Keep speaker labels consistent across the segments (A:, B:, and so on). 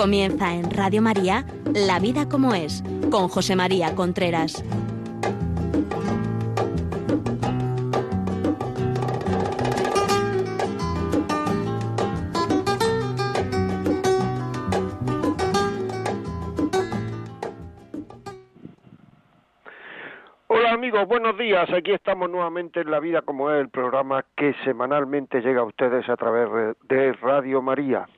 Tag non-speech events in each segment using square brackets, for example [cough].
A: Comienza en Radio María La vida como es con José María Contreras.
B: Hola amigos, buenos días. Aquí estamos nuevamente en La Vida como es, el programa que semanalmente llega a ustedes a través de Radio María.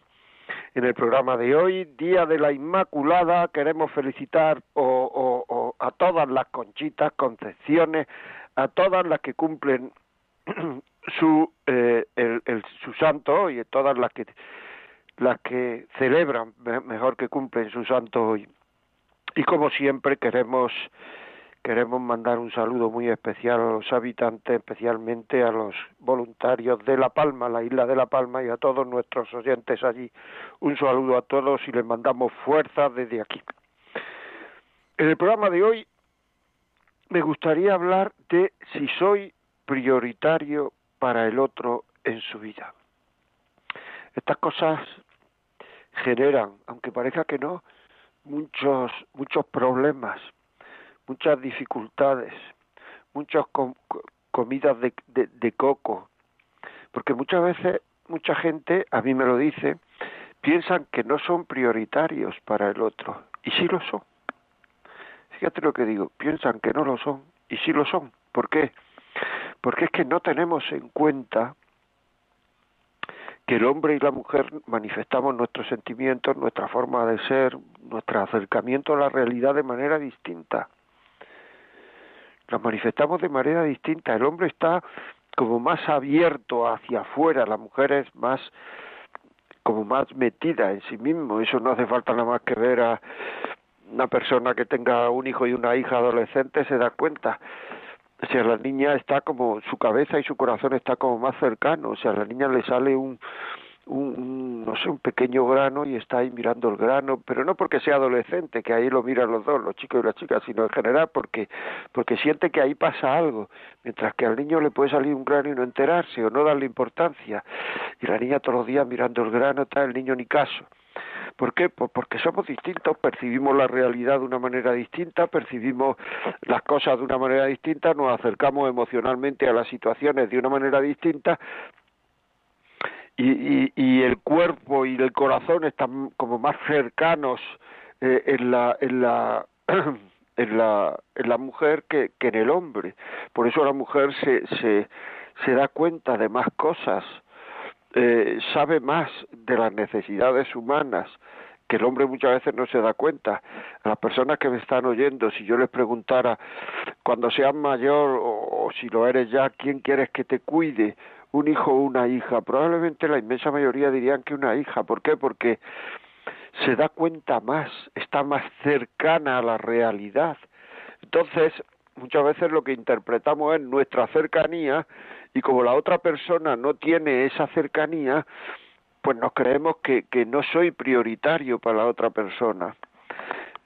B: En el programa de hoy, Día de la Inmaculada, queremos felicitar a todas las conchitas, concepciones, a todas las que cumplen [clears throat] su eh, el, su santo hoy, todas las que las que celebran, mejor que cumplen su santo hoy. Y como siempre queremos Queremos mandar un saludo muy especial a los habitantes, especialmente a los voluntarios de La Palma, la isla de La Palma, y a todos nuestros oyentes allí. Un saludo a todos y les mandamos fuerza desde aquí. En el programa de hoy me gustaría hablar de si soy prioritario para el otro en su vida. Estas cosas generan, aunque parezca que no, muchos muchos problemas muchas dificultades, muchas comidas de, de, coco, porque muchas veces mucha gente, a mí me lo dice, piensan que no son prioritarios para el otro, y sí lo son. Fíjate lo que digo, piensan que no lo son, y sí lo son. ¿Por qué? Porque es que no tenemos en cuenta que el hombre y la mujer manifestamos nuestros sentimientos, nuestra forma de ser, nuestro acercamiento a la realidad de manera distinta las manifestamos de manera distinta. El hombre está como más abierto hacia afuera, la mujer es más como más metida en sí mismo. Eso no hace falta nada más que ver a una persona que tenga un hijo y una hija adolescente se da cuenta. O sea, la niña está como, su cabeza y su corazón está como más cercano, o sea, a la niña le sale un, un, no sé, un pequeño grano y está ahí mirando el grano, pero no porque sea adolescente, que ahí lo miran los dos, los chicos y las chicas, sino en general porque, porque siente que ahí pasa algo, mientras que al niño le puede salir un grano y no enterarse o no darle importancia, y la niña todos los días mirando el grano, está el niño ni caso. ¿Por qué? Pues porque somos distintos, percibimos la realidad de una manera distinta, percibimos las cosas de una manera distinta, nos acercamos emocionalmente a las situaciones de una manera distinta, y, y, el cuerpo y el corazón están como más cercanos eh, en la en la [clears throat] en la en la mujer que, que en el hombre por eso la mujer se se se da cuenta de más cosas eh, sabe más de las necesidades humanas que el hombre muchas veces no se da cuenta. A las personas que me están oyendo, si yo les preguntara, cuando seas mayor o, o si lo eres ya, ¿quién quieres que te cuide? Un hijo o una hija. Probablemente la inmensa mayoría dirían que una hija. ¿Por qué? Porque se da cuenta más, está más cercana a la realidad. Entonces, muchas veces lo que interpretamos es nuestra cercanía y como la otra persona no tiene esa cercanía, pues nos creemos que, que no soy prioritario para la otra persona.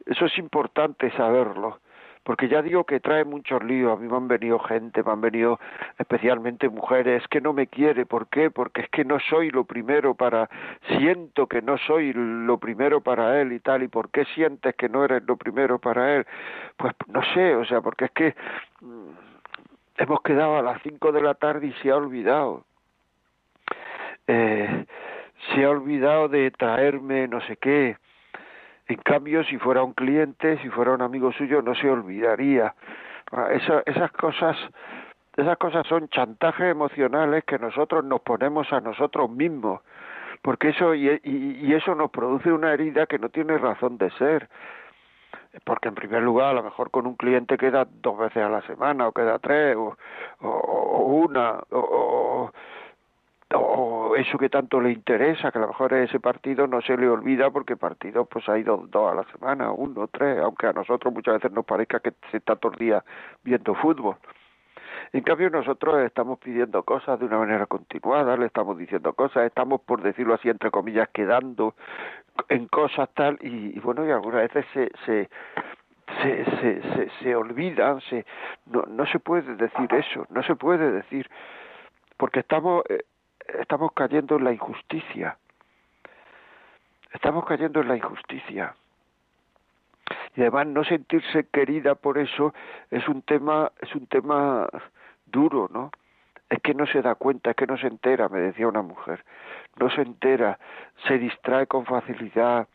B: Eso es importante saberlo porque ya digo que trae muchos líos, a mí me han venido gente, me han venido especialmente mujeres que no me quiere, ¿por qué? Porque es que no soy lo primero para, siento que no soy lo primero para él y tal, ¿y por qué sientes que no eres lo primero para él? Pues no sé, o sea, porque es que mm, hemos quedado a las cinco de la tarde y se ha olvidado. Eh, se ha olvidado de traerme no sé qué, en cambio, si fuera un cliente, si fuera un amigo suyo, no se olvidaría. Ah, esas cosas, esas cosas son chantajes emocionales que nosotros nos ponemos a nosotros mismos, porque eso y, y, eso nos produce una herida que no tiene razón de ser. Porque en primer lugar, a lo mejor con un cliente queda dos veces a la semana, o queda tres, o, una, o eso que tanto le interesa, que a lo mejor ese partido no se le olvida porque partido pues ha ido dos a la semana, uno, tres, aunque a nosotros muchas veces nos parezca que se está todo el día viendo fútbol. En cambio nosotros estamos pidiendo cosas de una manera continuada, le estamos diciendo cosas, estamos por decirlo así entre comillas quedando en cosas tal y, bueno y algunas veces se se se, se, se, se olvidan, se, no, no se puede decir eso, no se puede decir porque estamos eh, estamos cayendo en la injusticia. Estamos cayendo en la injusticia. Y además no sentirse querida por eso es un tema, es un tema duro, ¿no? Es que no se da cuenta, es que no se entera, me decía una mujer. No se entera, se distrae con facilidad,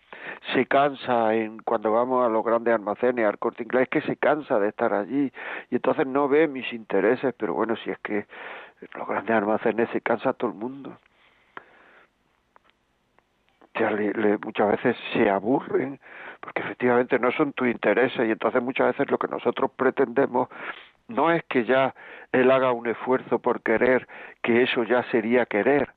B: se cansa en cuando vamos a los grandes almacenes, al corte inglés, es que se cansa de estar allí y entonces no ve mis intereses, pero bueno, si es que los grandes almacenes se cansa todo el mundo. Muchas veces se aburren porque efectivamente no son tus intereses y entonces muchas veces lo que nosotros pretendemos no es que ya él haga un esfuerzo por querer, que eso ya sería querer,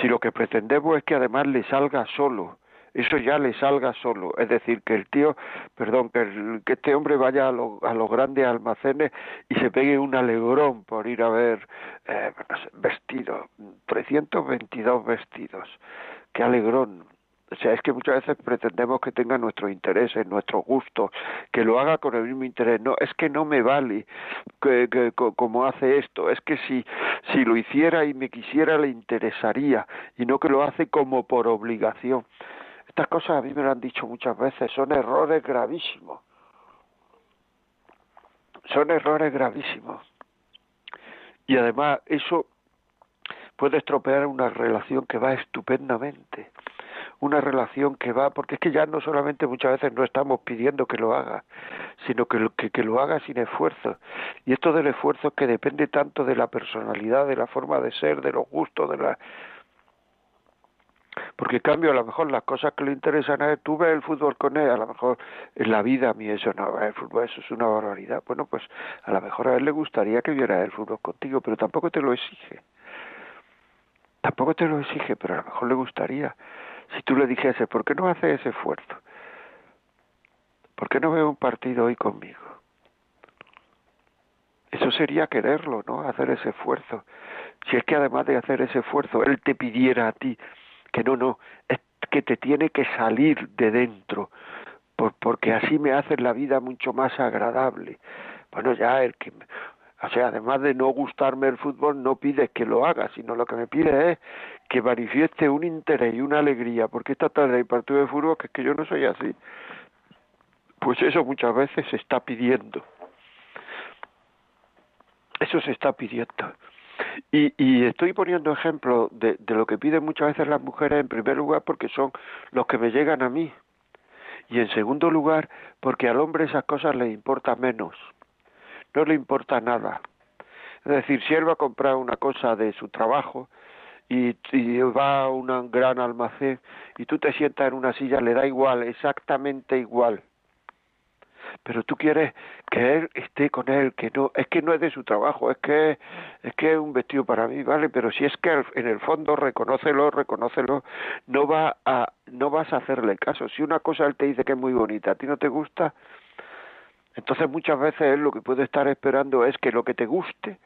B: si lo que pretendemos es que además le salga solo, eso ya le salga solo, es decir, que el tío, perdón, que, que este hombre vaya a, a, los grandes almacenes y se pegue un alegrón por ir a ver eh, vestidos, 322 vestidos, qué alegrón, o sea, es que muchas veces pretendemos que tenga nuestros intereses, nuestros gustos, que lo haga con el mismo interés. No, es que no me vale que, que, como hace esto. Es que si, si lo hiciera y me quisiera le interesaría y no que lo hace como por obligación. Estas cosas a mí me lo han dicho muchas veces, son errores gravísimos. Son errores gravísimos. Y además eso puede estropear una relación que va estupendamente una relación que va, porque es que ya no solamente muchas veces no estamos pidiendo que lo haga, sino que lo, que, que lo haga sin esfuerzo. Y esto del esfuerzo es que depende tanto de la personalidad, de la forma de ser, de los gustos, de la... Porque en cambio, a lo mejor las cosas que le interesan a él, tú ves el fútbol con él, a lo mejor en la vida a mí eso no, el fútbol eso es una barbaridad. Bueno, pues a lo mejor a él le gustaría que viera el fútbol contigo, pero tampoco te lo exige. Tampoco te lo exige, pero a lo mejor le gustaría si tú le dijese, ¿por qué no hace ese esfuerzo? ¿Por qué no ve un partido hoy conmigo? Eso sería quererlo, ¿no? Hacer ese esfuerzo. Si es que además de hacer ese esfuerzo, él te pidiera a ti que no, no, es que te tiene que salir de dentro, por, porque así me hace la vida mucho más agradable. Bueno, ya el que o sea, además de no gustarme el fútbol, no pides que lo haga, sino lo que me pide es que manifieste un interés y una alegría, porque esta tarde hay partido de fútbol que es que yo no soy así. Pues eso muchas veces se está pidiendo. Eso se está pidiendo. Y, y estoy poniendo ejemplo de, de lo que piden muchas veces las mujeres en primer lugar porque son los que me llegan a mí. Y en segundo lugar porque al hombre esas cosas le importan menos no le importa nada. Es decir, si él va a comprar una cosa de su trabajo y, va a un gran almacén y tú te sientas en una silla, le da igual, exactamente igual. Pero tú quieres que él esté con él, que no, es que no es de su trabajo, es que es que es un vestido para mí, vale, pero si es que en el fondo reconócelo, reconócelo, no va a, no vas a hacerle caso. Si una cosa él te dice que es muy bonita, a ti no te gusta, entonces muchas veces él lo que puede estar esperando es que lo que te guste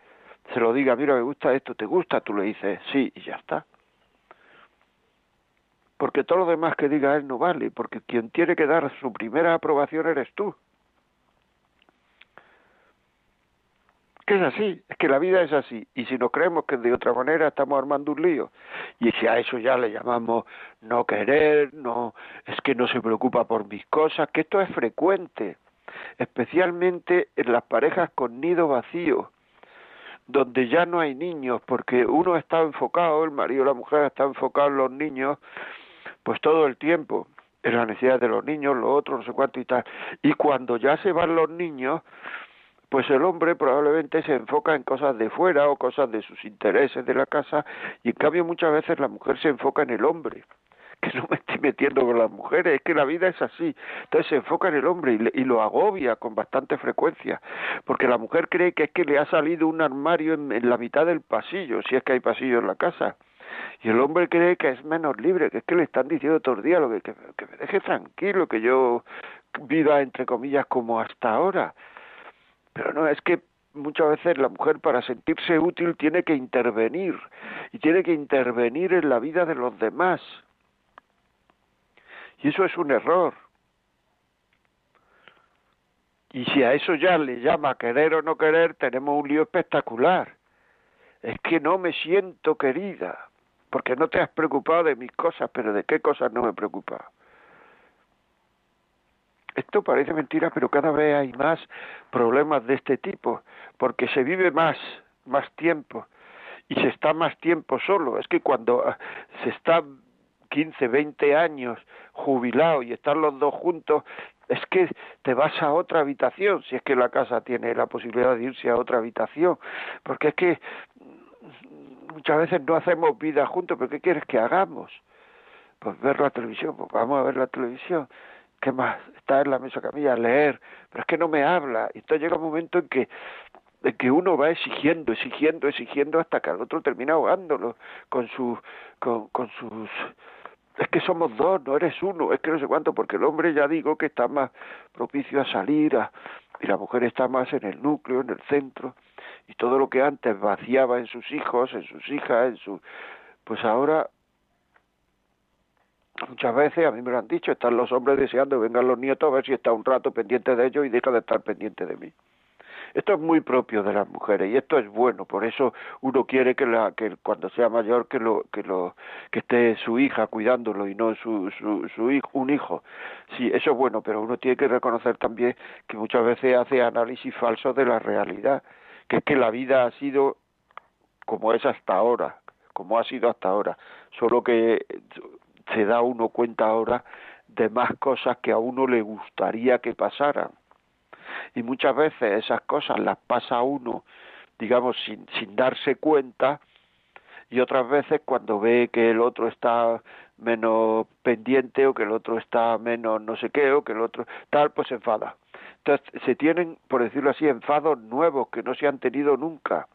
B: se lo diga, mira, me gusta esto, ¿te gusta? Tú le dices sí y ya está. Porque todo lo demás que diga él no vale, porque quien tiene que dar su primera aprobación eres tú. Que es así, es que la vida es así. Y si no creemos que de otra manera estamos armando un lío. Y si a eso ya le llamamos no querer, no, es que no se preocupa por mis cosas, que esto es frecuente especialmente en las parejas con nido vacío, donde ya no hay niños, porque uno está enfocado, el marido o la mujer está enfocado en los niños, pues todo el tiempo, en la necesidad de los niños, lo otro, no sé cuánto y tal. Y cuando ya se van los niños, pues el hombre probablemente se enfoca en cosas de fuera o cosas de sus intereses de la casa, y en cambio muchas veces la mujer se enfoca en el hombre [laughs] que no me estoy metiendo con las mujeres, es que la vida es así. Entonces se enfoca en el hombre y, lo agobia con bastante frecuencia, porque la mujer cree que es que le ha salido un armario en, la mitad del pasillo, si es que hay pasillo en la casa. Y el hombre cree que es menos libre, que es que le están diciendo todo el día lo que, que, que me deje tranquilo, que yo viva entre comillas como hasta ahora. Pero no, es que muchas veces la mujer para sentirse útil tiene que intervenir y tiene que intervenir en la vida de los demás. Y eso es un error. Y si a eso ya le llama querer o no querer, tenemos un lío espectacular. Es que no me siento querida. porque no te has preocupado de mis cosas, pero ¿de qué cosas no me he preocupado? Esto parece mentira, pero cada vez hay más problemas de este tipo, porque se vive más, más tiempo, y se está más tiempo solo. Es que cuando ah, se está 15, 20 años jubilado y están los dos juntos, es que te vas a otra habitación, si es que la casa tiene la posibilidad de irse a otra habitación, porque es que muchas veces no hacemos vida juntos, pero ¿qué quieres que hagamos? Pues ver la televisión, pues vamos a ver la televisión. ¿Qué más? Estar en la mesa camilla, leer, pero es que no me habla. Y entonces llega un momento en que en que uno va exigiendo, exigiendo, exigiendo hasta que el otro termina ahogándolo con sus con, con sus es que somos dos, no eres uno, es que no sé cuánto, porque el hombre ya digo que está más propicio a salir a, y la mujer está más en el núcleo, en el centro, y todo lo que antes vaciaba en sus hijos, en sus hijas, en su pues ahora muchas veces a mí me lo han dicho, están los hombres deseando que vengan los nietos a ver si está un rato pendiente de ellos y deja de estar pendiente de mí. Esto es muy propio de las mujeres y esto es bueno, por eso uno quiere que, la, que cuando sea mayor que lo que lo que esté su hija cuidándolo y no su, su, su hijo, un hijo. Sí, eso es bueno, pero uno tiene que reconocer también que muchas veces hace análisis falsos de la realidad, que es que la vida ha sido como es hasta ahora, como ha sido hasta ahora, solo que se da uno cuenta ahora de más cosas que a uno le gustaría que pasaran y muchas veces esas cosas las pasa uno, digamos, sin, sin darse cuenta y otras veces cuando ve que el otro está menos pendiente o que el otro está menos no sé qué o que el otro tal, pues se enfada. Entonces se tienen, por decirlo así, enfados nuevos que no se han tenido nunca.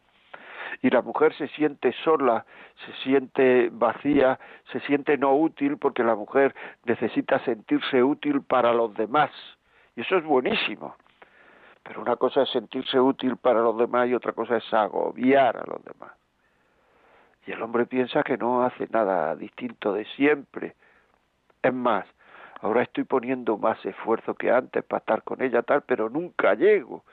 B: Y la mujer se siente sola, se siente vacía, se siente no útil porque la mujer necesita sentirse útil para los demás. Y eso es buenísimo. Pero una cosa es sentirse útil para los demás y otra cosa es agobiar a los demás. Y el hombre piensa que no hace nada distinto de siempre. Es más, ahora estoy poniendo más esfuerzo que antes para estar con ella tal, pero nunca llego.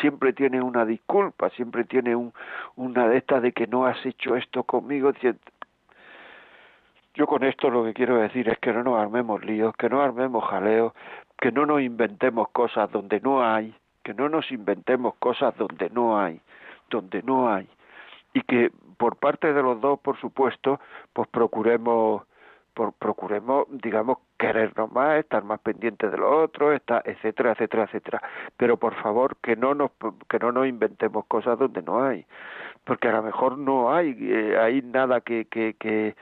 B: Siempre tiene una disculpa, siempre tiene un, una de estas de que no has hecho esto conmigo. Yo con esto lo que quiero decir es que no nos armemos líos, que no armemos jaleos, que no nos inventemos cosas donde no hay, que no nos inventemos cosas donde no hay, donde no hay, y que por parte de los dos, por supuesto, pues procuremos, procuremos, digamos, querernos más, estar más pendientes de los otros, está, etcétera, etcétera, etcétera. Pero por favor, que no nos, que no nos inventemos cosas donde no hay, porque a lo mejor no hay, eh, hay nada que, que, que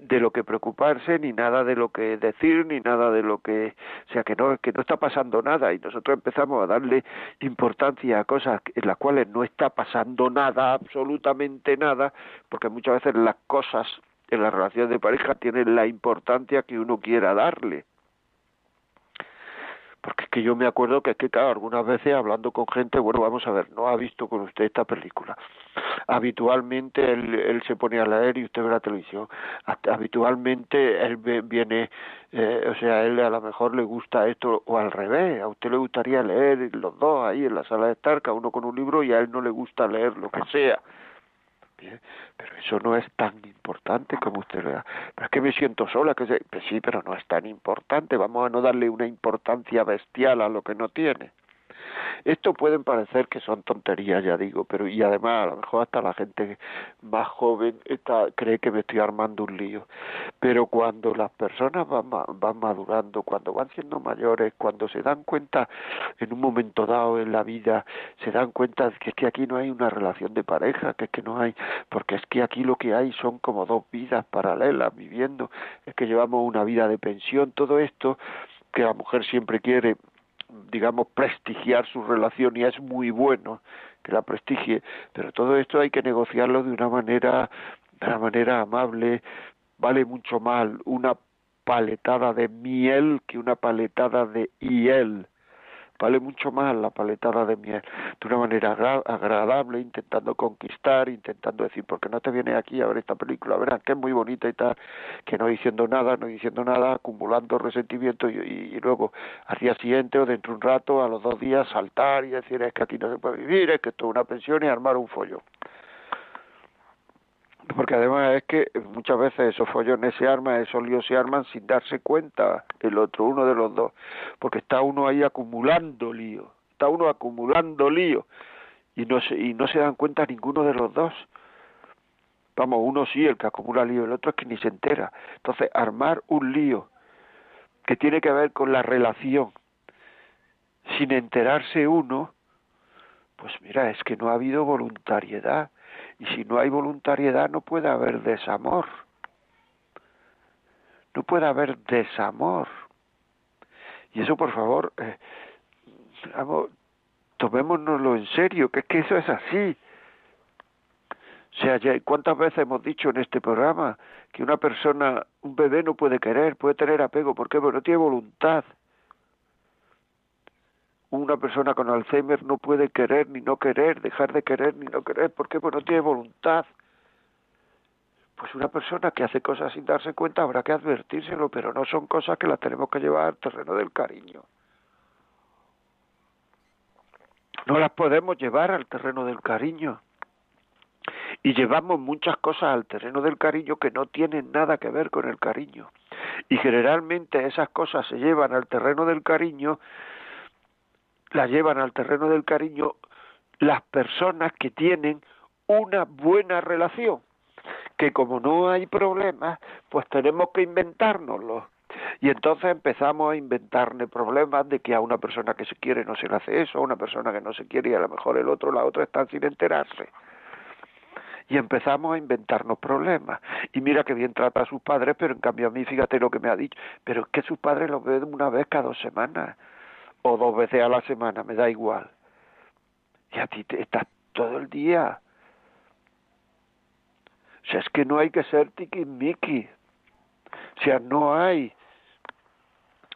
B: de lo que preocuparse ni nada de lo que decir ni nada de lo que o sea que no que no está pasando nada y nosotros empezamos a darle importancia a cosas en las cuales no está pasando nada absolutamente nada porque muchas veces las cosas en la relación de pareja tienen la importancia que uno quiera darle porque es que yo me acuerdo que es que claro, algunas veces hablando con gente, bueno, vamos a ver, no ha visto con usted esta película. Habitualmente él, él se pone a leer y usted ve la televisión. Habitualmente él viene, eh, o sea, él a lo mejor le gusta esto o al revés, a usted le gustaría leer los dos ahí en la sala de estar, cada uno con un libro y a él no le gusta leer lo que sea pero eso no es tan importante como usted le da. Pero es que me siento sola, que pues sí, pero no es tan importante, vamos a no darle una importancia bestial a lo que no tiene. Esto pueden parecer que son tonterías, ya digo, pero y además a lo mejor hasta la gente más joven está, cree que me estoy armando un lío. Pero cuando las personas van, van madurando, cuando van siendo mayores, cuando se dan cuenta en un momento dado en la vida, se dan cuenta de que es que aquí no hay una relación de pareja, que es que no hay, porque es que aquí lo que hay son como dos vidas paralelas viviendo, es que llevamos una vida de pensión, todo esto que la mujer siempre quiere digamos, prestigiar su relación y es muy bueno que la prestigie, pero todo esto hay que negociarlo de una manera, de una manera amable, vale mucho mal una paletada de miel que una paletada de hiel vale mucho más la paletada de miel de una manera agradable, intentando conquistar, intentando decir, ¿por qué no te vienes aquí a ver esta película? Verás que es muy bonita y tal, que no diciendo nada, no diciendo nada, acumulando resentimiento y, y, luego al día siguiente o dentro de un rato, a los dos días, saltar y decir, es que aquí no se puede vivir, es que esto es una pensión y armar un follo. Porque además es que muchas veces esos follones se arman, esos líos se arman sin darse cuenta el otro, uno de los dos, porque está uno ahí acumulando lío, está uno acumulando lío y no se, y no se dan cuenta ninguno de los dos. Vamos, uno sí, el que acumula lío, el otro es que ni se entera. Entonces, armar un lío que tiene que ver con la relación, sin enterarse uno, pues mira, es que no ha habido voluntariedad. Y si no hay voluntariedad no puede haber desamor. No puede haber desamor. Y eso, por favor, eh, tomémonoslo en serio, que es que eso es así. O sea, ¿cuántas veces hemos dicho en este programa que una persona, un bebé no puede querer, puede tener apego? ¿Por qué? Porque no tiene voluntad. Una persona con Alzheimer no puede querer ni no querer, dejar de querer ni no querer. ¿Por qué? No tiene voluntad. Pues una persona que hace cosas sin darse cuenta habrá que advertírselo, pero no son cosas que las tenemos que llevar al terreno del cariño. No las podemos llevar al terreno del cariño. Y llevamos muchas cosas al terreno del cariño que no tienen nada que ver con el cariño. Y generalmente esas cosas se llevan al terreno del cariño la llevan al terreno del cariño las personas que tienen una buena relación, que como no hay problemas, pues tenemos que inventárnoslos. Y entonces empezamos a inventarle problemas de que a una persona que se quiere no se le hace eso, a una persona que no se quiere y a lo mejor el otro, la otra están sin enterarse. Y empezamos a inventarnos problemas. Y mira que bien trata a sus padres, pero en cambio a mí, fíjate lo que me ha dicho, pero es que sus padres los ven una vez cada dos semanas o dos veces a la semana, me da igual. Y a ti te, estás todo el día. O sea, es que no hay que ser tiquismiqui. O sea, no hay.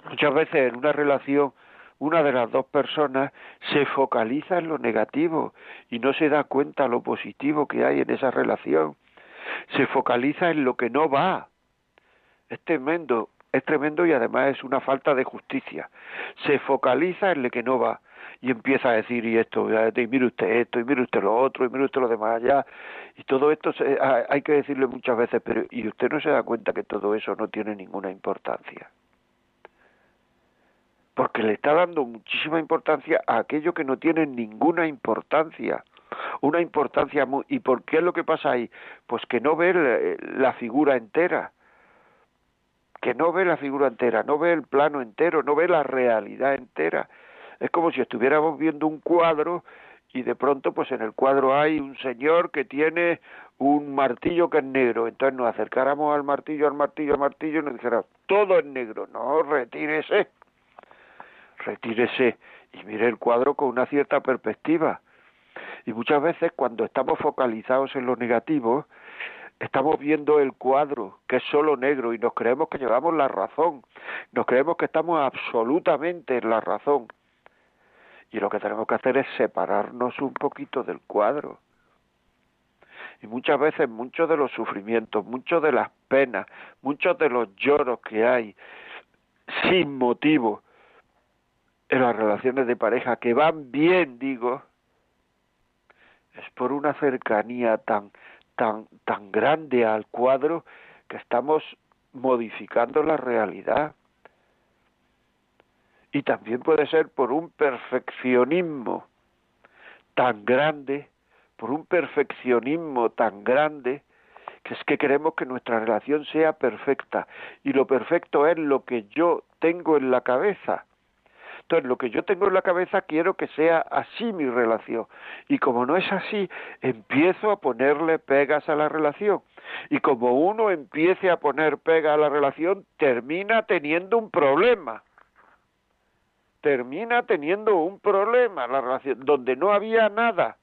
B: Muchas veces en una relación, una de las dos personas se focaliza en lo negativo y no se da cuenta lo positivo que hay en esa relación. Se focaliza en lo que no va. Es tremendo es tremendo y además es una falta de justicia. Se focaliza en lo que no va y empieza a decir y esto, y mire usted esto, y mire usted lo otro, y mire usted lo demás allá, y todo esto hay que decirle muchas veces, pero y usted no se da cuenta que todo eso no tiene ninguna importancia. Porque le está dando muchísima importancia a aquello que no tiene ninguna importancia una importancia muy... ¿Y por qué es lo que pasa ahí? Pues que no ve la figura entera que no ve la figura entera, no ve el plano entero, no ve la realidad entera. Es como si estuviéramos viendo un cuadro y de pronto pues en el cuadro hay un señor que tiene un martillo que es negro, entonces nos acercáramos al martillo, al martillo, al martillo y nos dijera, todo es negro, no, retírese, retírese y mire el cuadro con una cierta perspectiva. Y muchas veces cuando estamos focalizados en lo negativo, estamos viendo el cuadro, que es solo negro, y nos creemos que llevamos la razón, nos creemos que estamos absolutamente en la razón. Y lo que tenemos que hacer es separarnos un poquito del cuadro. Y muchas veces muchos de los sufrimientos, muchos de las penas, muchos de los lloros que hay sin motivo en las relaciones de pareja que van bien, digo, es por una cercanía tan tan, tan grande al cuadro que estamos modificando la realidad. Y también puede ser por un perfeccionismo tan grande, por un perfeccionismo tan grande, que es que queremos que nuestra relación sea perfecta. Y lo perfecto es lo que yo tengo en la cabeza. Entonces, lo que yo tengo en la cabeza quiero que sea así mi relación. Y como no es así, empiezo a ponerle pegas a la relación. Y como uno empiece a poner pega a la relación, termina teniendo un problema. Termina teniendo un problema la relación, donde no había nada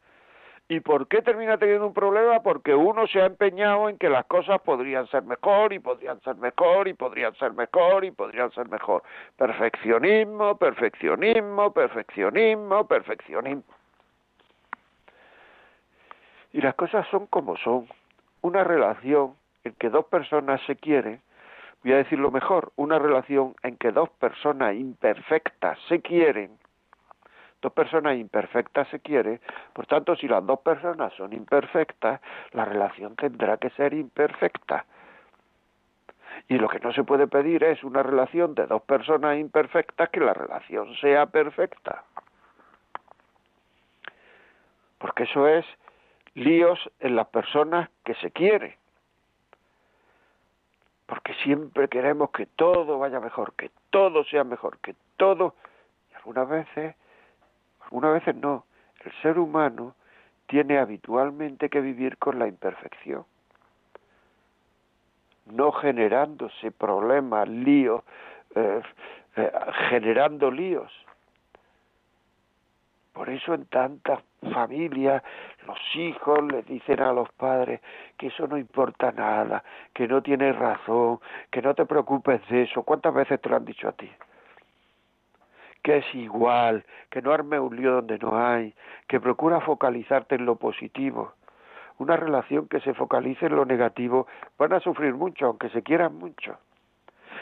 B: ¿Y por qué termina teniendo un problema? Porque uno se ha empeñado en que las cosas podrían ser mejor y podrían ser mejor y podrían ser mejor y podrían ser mejor. Perfeccionismo, perfeccionismo, perfeccionismo, perfeccionismo. Y las cosas son como son. Una relación en que dos personas se quieren, voy a decirlo mejor, una relación en que dos personas imperfectas se quieren, dos personas imperfectas se quieren, por tanto, si las dos personas son imperfectas, la relación tendrá que ser imperfecta. Y lo que no se puede pedir es una relación de dos personas imperfectas que la relación sea perfecta. Porque eso es líos en las personas que se quieren. Porque siempre queremos que todo vaya mejor, que todo sea mejor, que todo... Y algunas veces, algunas veces no. El ser humano tiene habitualmente que vivir con la imperfección no generándose problemas, líos, eh, eh, generando líos. Por eso en tantas familias los hijos les dicen a los padres que eso no importa nada, que no tienes razón, que no te preocupes de eso. ¿Cuántas veces te lo han dicho a ti? Que es igual, que no arme un lío donde no hay, que procura focalizarte en lo positivo una relación que se focalice en lo negativo, van a sufrir mucho, aunque se quieran mucho.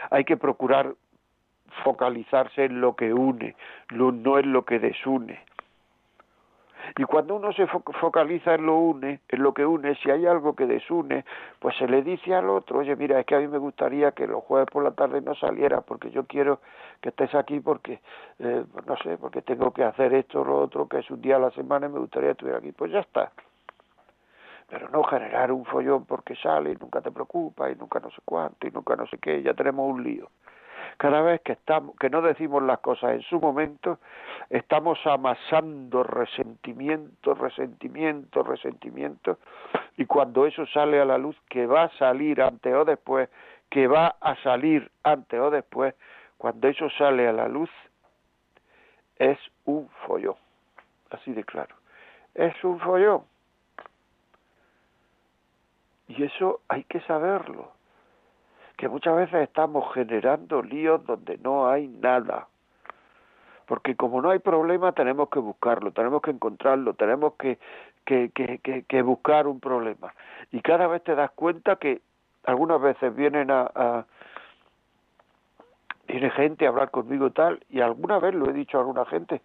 B: Hay que procurar focalizarse en lo que une, no en lo que desune. Y cuando uno se focaliza en lo une, en lo que une, si hay algo que desune, pues se le dice al otro, oye, mira, es que a mí me gustaría que los jueves por la tarde no saliera, porque yo quiero que estés aquí, porque, eh, no sé, porque tengo que hacer esto lo otro, que es un día a la semana y me gustaría que estuviera aquí. Pues ya está pero no generar un follón porque sale y nunca te preocupa y nunca no sé cuánto y nunca no sé qué, ya tenemos un lío. Cada vez que estamos, que no decimos las cosas en su momento, estamos amasando resentimiento, resentimiento, resentimiento, y cuando eso sale a la luz, que va a salir antes o después, que va a salir antes o después, cuando eso sale a la luz, es un follón, así de claro. Es un follón y eso hay que saberlo. Que muchas veces estamos generando líos donde no hay nada. Porque como no hay problema, tenemos que buscarlo, tenemos que encontrarlo, tenemos que, que, que, buscar un problema. Y cada vez te das cuenta que algunas veces vienen a, a viene gente a hablar conmigo tal, y alguna vez lo he dicho a alguna gente,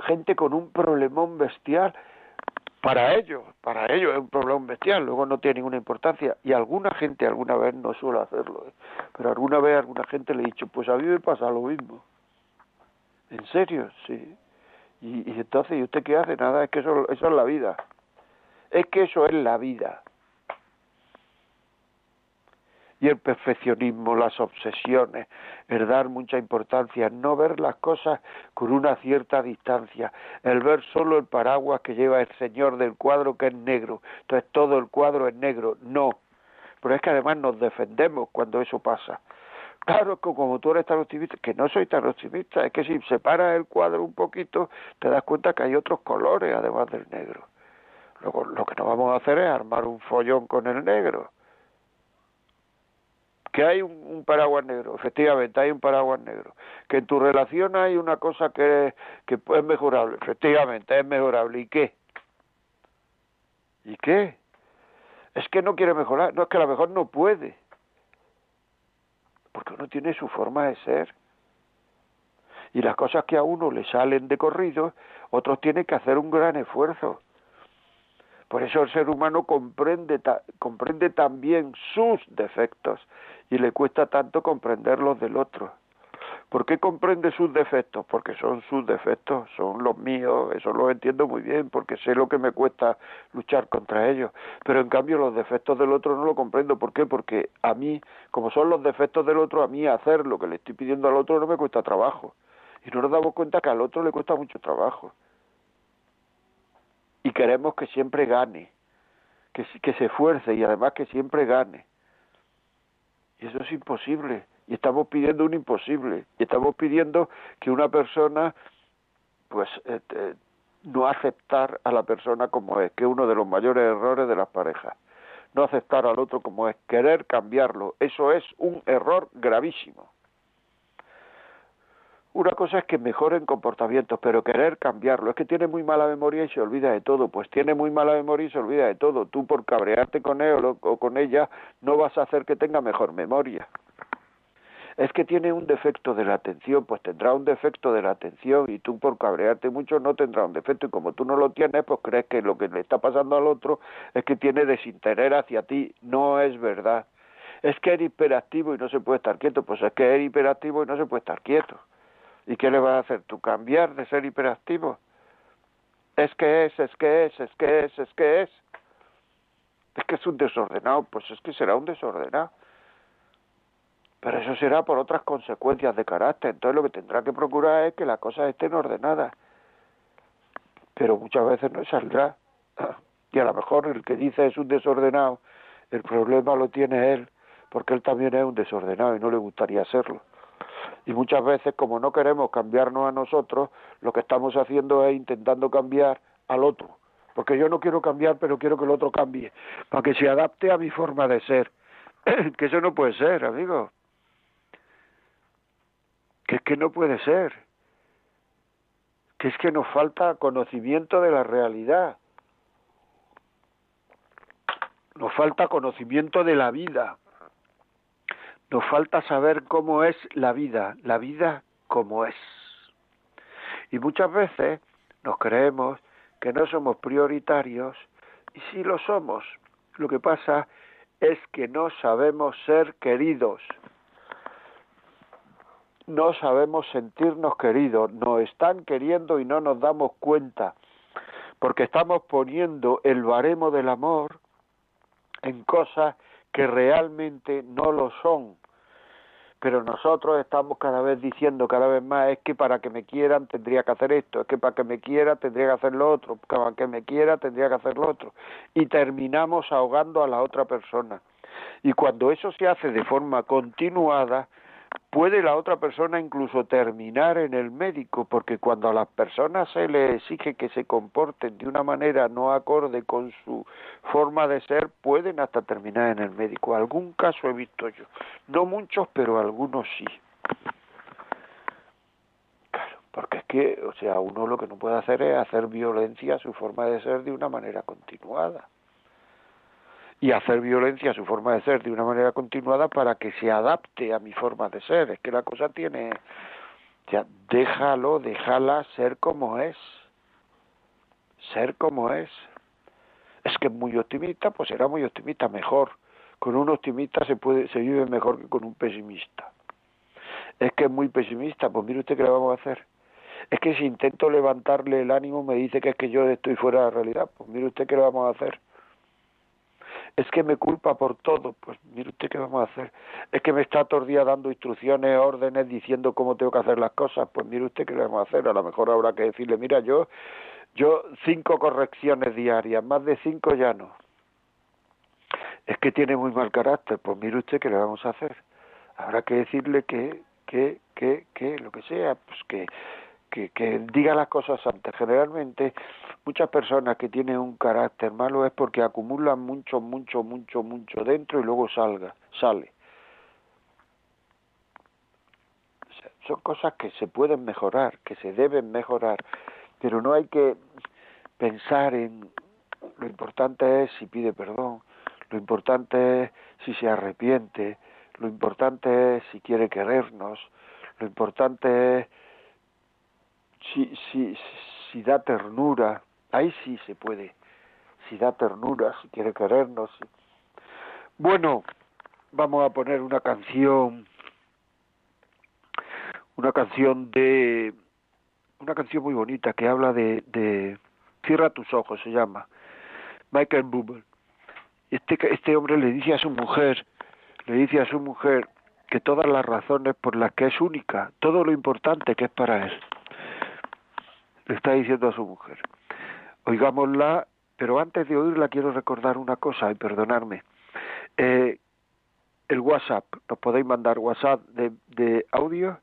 B: gente con un problemón bestial para ellos, para ellos es un problema bestial, luego no tiene ninguna importancia. Y alguna gente alguna vez no suele hacerlo, ¿eh? pero alguna vez alguna gente le ha dicho, pues a mí me pasa lo mismo. ¿En serio? Sí. Y, y entonces, ¿y usted qué hace? Nada, es que eso, eso es la vida. Es que eso es la vida y el perfeccionismo, las obsesiones, el dar mucha importancia, no ver las cosas con una cierta distancia, el ver solo el paraguas que lleva el señor del cuadro que es negro, entonces todo el cuadro es negro, no, pero es que además nos defendemos cuando eso pasa. Claro que como tú eres tan optimista, que no soy tan optimista, es que si separas el cuadro un poquito, te das cuenta que hay otros colores además del negro. Luego lo que no vamos a hacer es armar un follón con el negro que hay un, paraguas negro, efectivamente hay un paraguas negro, que en tu relación hay una cosa que, es mejorable, efectivamente es mejorable, ¿y qué? ¿Y qué? Es que no quiere mejorar, no es que a lo mejor no puede, porque uno tiene su forma de ser. Y las cosas que a uno le salen de corrido, otros tienen que hacer un gran esfuerzo. Por eso el ser humano comprende, comprende también sus defectos y le cuesta tanto comprender los del otro. ¿Por qué comprende sus defectos? Porque son sus defectos, son los míos, eso lo entiendo muy bien, porque sé lo que me cuesta luchar contra ellos. Pero en cambio los defectos del otro no lo comprendo. ¿Por qué? Porque a mí, como son los defectos del otro, a mí hacer lo que le estoy pidiendo al otro no me cuesta trabajo. Y no nos damos cuenta que al otro le cuesta mucho trabajo y queremos que siempre gane, que, que se esfuerce y además que siempre gane. Eso es imposible. Y estamos pidiendo un imposible. Y estamos pidiendo que una persona, pues, eh, no aceptar a la persona como es, que es uno de los mayores errores de las parejas. No aceptar al otro como es, querer cambiarlo. Eso es un error gravísimo. Una cosa es que mejoren comportamientos, pero querer cambiarlo. Es que tiene muy mala memoria y se olvida de todo. Pues tiene muy mala memoria y se olvida de todo. Tú por cabrearte con él o con ella no vas a hacer que tenga mejor memoria. Es que tiene un defecto de la atención, pues tendrá un defecto de la atención y tú por cabrearte mucho no tendrá un defecto y como tú no lo tienes, pues crees que lo que le está pasando al otro es que tiene desinterés hacia ti. No es verdad. Es que eres hiperactivo y no se puede estar quieto, pues es que eres hiperactivo y no se puede estar quieto. ¿Y qué le vas a hacer tú? ¿Cambiar de ser hiperactivo? Es que es, es que es, es que es, es que es. Es que es un desordenado, pues es que será un desordenado. Pero eso será por otras consecuencias de carácter. Entonces lo que tendrá que procurar es que las cosas estén ordenadas. Pero muchas veces no saldrá. [clears throat] Y a lo mejor el que dice es un desordenado, el problema lo tiene él, porque él también es un desordenado y no le gustaría serlo. Y muchas veces, como no queremos cambiarnos a nosotros, lo que estamos haciendo es intentando cambiar al otro. Porque yo no quiero cambiar, pero quiero que el otro cambie, para que se adapte a mi forma de ser. [clears throat] que eso no puede ser, amigo. Que es que no puede ser. Que es que nos falta conocimiento de la realidad. Nos falta conocimiento de la vida. Nos falta saber cómo es la vida, la vida como es. Y muchas veces nos creemos que no somos prioritarios y sí lo somos. Lo que pasa es que no sabemos ser queridos. No sabemos sentirnos queridos. Nos están queriendo y no nos damos cuenta. Porque estamos poniendo el baremo del amor en cosas que realmente no lo son pero nosotros estamos cada vez diciendo cada vez más es que para que me quieran tendría que hacer esto, es que para que me quiera tendría que hacer lo otro, para que me quiera tendría que hacer lo otro y terminamos ahogando a la otra persona. Y cuando eso se hace de forma continuada, puede la otra persona incluso terminar en el médico, porque cuando a las personas se les exige que se comporten de una manera no acorde con su forma de ser, pueden hasta terminar en el médico. Algún caso he visto yo, no muchos, pero algunos sí. Claro, porque es que, o sea, uno lo que no puede hacer es hacer violencia a su forma de ser de una manera continuada y hacer violencia a su forma de ser de una manera continuada para que se adapte a mi forma de ser. Es que la cosa tiene, o sea, déjalo, déjala ser como es, ser como es. Es que muy optimista, pues será muy optimista, mejor. Con un optimista se puede, se vive mejor que con un pesimista. Es que es muy pesimista, pues mire usted qué le vamos a hacer. Es que si intento levantarle el ánimo me dice que es que yo estoy fuera de la realidad, pues mire usted qué le vamos a hacer es que me culpa por todo, pues mire usted qué vamos a hacer, es que me está todo el día dando instrucciones, órdenes, diciendo cómo tengo que hacer las cosas, pues mire usted qué le vamos a hacer, a lo mejor habrá que decirle, mira, yo, yo cinco correcciones diarias, más de cinco ya no. Es que tiene muy mal carácter, pues mire usted qué le vamos a hacer. Habrá que decirle que, que, que, que, lo que sea, pues que, que, diga las cosas antes. Generalmente, muchas personas que tienen un carácter malo es porque acumulan mucho, mucho, mucho, mucho dentro y luego salga, sale. son cosas que se pueden mejorar, que se deben mejorar, pero no hay que pensar en lo importante es si pide perdón, lo importante es si se arrepiente, lo importante es si quiere querernos, lo importante es si, si, si da ternura, ahí sí se puede, si da ternura, si quiere querernos. Bueno, vamos a poner una canción, una canción de, una canción muy bonita que habla de, de Cierra tus ojos, se llama, Michael Bublé. Este, este hombre le dice a su mujer, le dice a su mujer que todas las razones por las que es única, todo lo importante que es para él le está diciendo a su mujer. Oigámosla, pero antes de oírla quiero recordar una cosa y perdonarme. Eh, el WhatsApp, nos podéis mandar WhatsApp de, de audio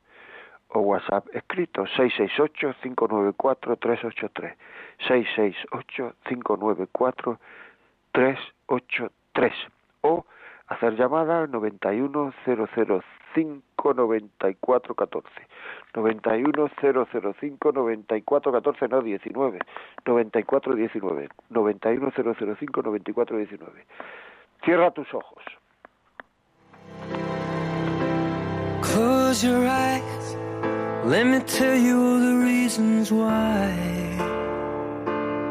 B: o WhatsApp escrito 668-594-383. 668-594-383. O hacer llamada al 91005 9414 91005 9414 no 19 9419 91005 9419 cierra tus ojos.
C: Close your eyes, let me tell you all the reasons why.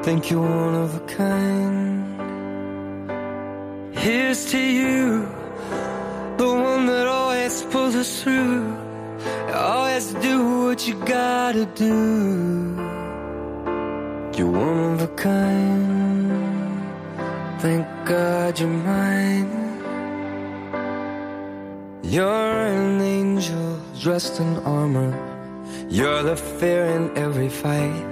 C: Think you're one of a kind. Here's to you, the one that always pulls us through. Always do what you gotta do. You're one of a kind. Thank God you're mine. You're an angel dressed in armor. You're the fear in every fight.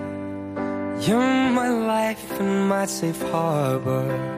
C: You're my life and my safe harbor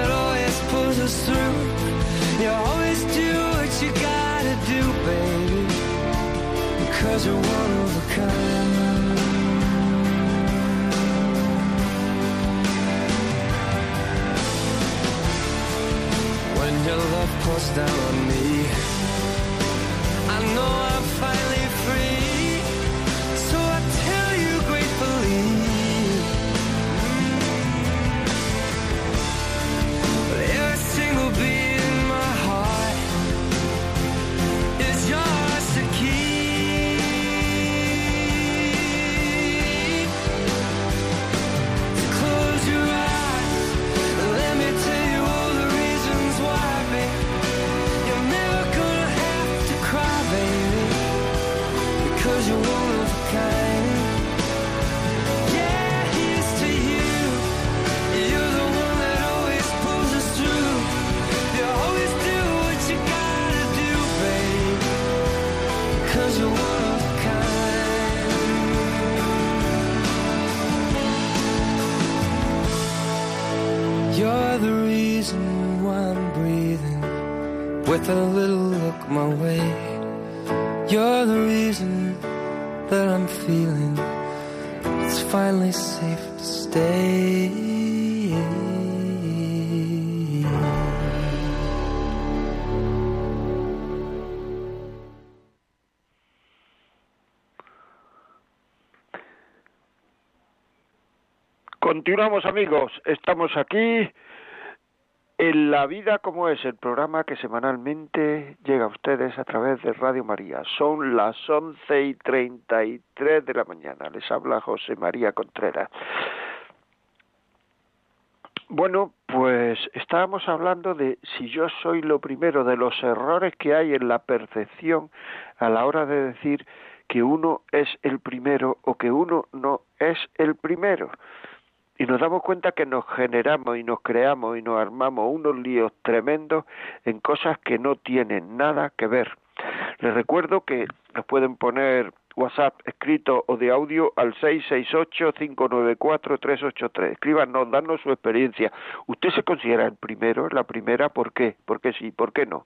C: When your love pours down on me, because you're one
B: Continuamos amigos, estamos aquí en La Vida como es, el programa que semanalmente llega a ustedes a través de Radio María. Son las once y treinta y tres de la mañana. Les habla José María Contreras. Bueno, pues estábamos hablando de si yo soy lo primero, de los errores que hay en la percepción a la hora de decir que uno es el primero o que uno no es el primero y nos damos cuenta que nos generamos y nos creamos y nos armamos unos líos tremendos en cosas que no tienen nada que ver. Les recuerdo que nos pueden poner WhatsApp escrito o de audio al 668-594-383. Escríbanos, danos su experiencia. ¿Usted se considera el primero, la primera? ¿Por qué? ¿Por qué sí? ¿Por qué no?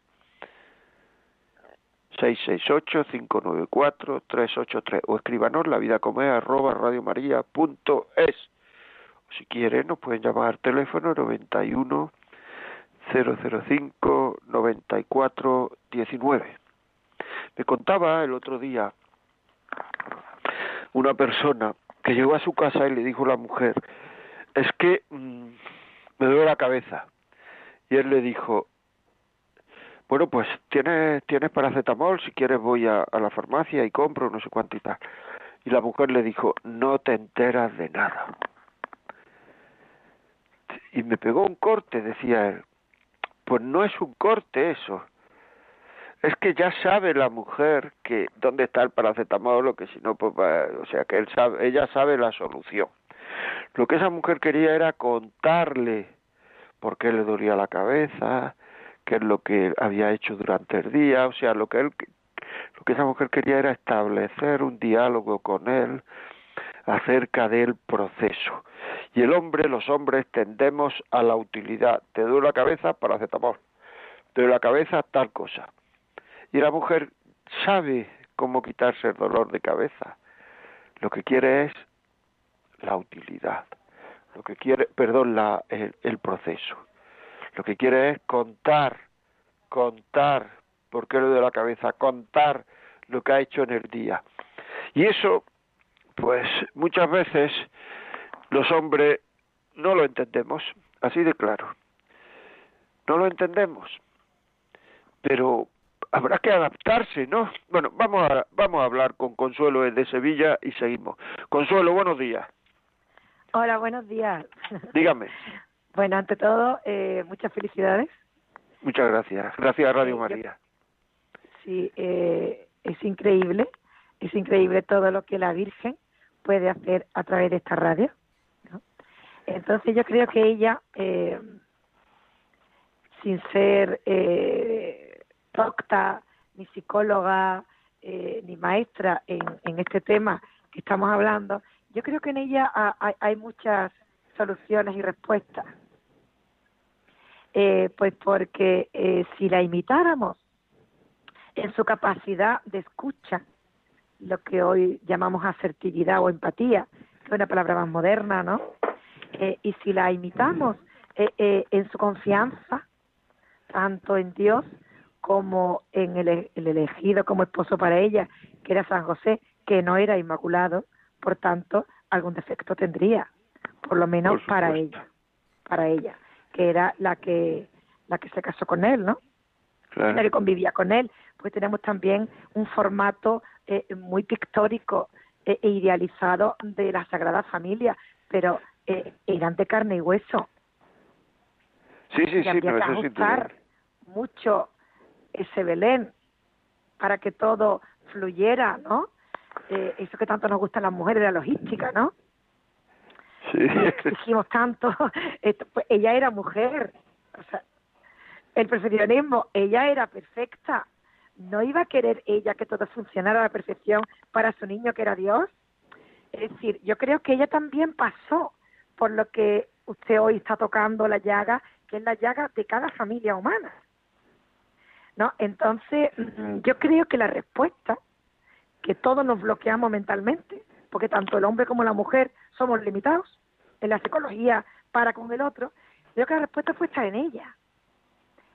B: 668-594-383 o escríbanos la vida como es arroba radiomaria.es si quieren, nos pueden llamar al teléfono 91 005 94 19. Me contaba el otro día una persona que llegó a su casa y le dijo a la mujer, es que mmm, me duele la cabeza. Y él le dijo, bueno, pues tienes, tienes paracetamol, si quieres voy a, a la farmacia y compro no sé cuánto y tal. Y la mujer le dijo, no te enteras de nada y me pegó un corte, decía él. Pues no es un corte eso. es que ya sabe la mujer que dónde está el paracetamol o que si no pues o sea que él sabe ella sabe la solución lo que esa mujer quería era contarle por qué le dolía la cabeza qué es lo que había hecho durante el día o sea lo que él lo que esa mujer quería era establecer un diálogo con él acerca del proceso y el hombre los hombres tendemos a la utilidad te duele la cabeza paracetamol te duele la cabeza tal cosa y la mujer sabe cómo quitarse el dolor de cabeza. Lo que quiere es la utilidad. Lo que quiere, perdón, la, el, proceso. Lo que quiere es contar, contar por qué lo de la cabeza, contar lo que ha hecho en el día. Y eso, pues muchas veces los hombres no lo entendemos, así de claro. No lo entendemos. Pero habrá que adaptarse, ¿no? Bueno, vamos a, vamos a hablar con Consuelo de Sevilla y seguimos. Consuelo, buenos días.
D: Hola, buenos días. [laughs]
B: Dígame.
D: bueno, ante todo, eh, muchas felicidades.
B: Muchas gracias. Gracias a Radio María.
D: Sí, eh, es increíble, es increíble todo lo que la Virgen puede hacer a través de esta radio. Entonces yo creo que ella, eh, sin ser eh, docta, ni psicóloga, eh, ni maestra en, en, este tema que estamos hablando, yo creo que en ella hay, muchas soluciones y respuestas. Eh, pues porque eh, si la imitáramos en su capacidad de escucha, lo que hoy llamamos asertividad o empatía, que es una palabra más moderna, ¿no? y si la imitamos en su confianza, tanto en Dios como en el, elegido como esposo para ella, que era San José, que no era inmaculado, por tanto, algún defecto tendría, por lo menos para ella, para ella, que era la que la que se casó con él, ¿no? La que convivía con él. Pues tenemos también un formato eh, muy pictórico eh, e idealizado de la Sagrada Familia, pero eh, eran de carne y hueso.
B: Sí, sí, sí, pero eso
D: mucho ese Belén para que todo fluyera, ¿no? Eh, eso que tanto nos gusta a las mujeres, la logística, ¿no?
B: Sí.
D: Dijimos tanto, [laughs] pues ella era mujer, o sea, el perfeccionismo, ella era perfecta, no iba a querer ella que todo funcionara a la perfección para su niño que era Dios. Es decir, yo creo que ella también pasó por lo que usted hoy está tocando la llaga, que es la llaga de cada familia humana. ¿no? Entonces, mm, yo creo que la respuesta, que todos nos bloqueamos mentalmente, porque tanto el hombre como la mujer somos limitados en la psicología para con el otro, yo creo que la respuesta fue estar en ella.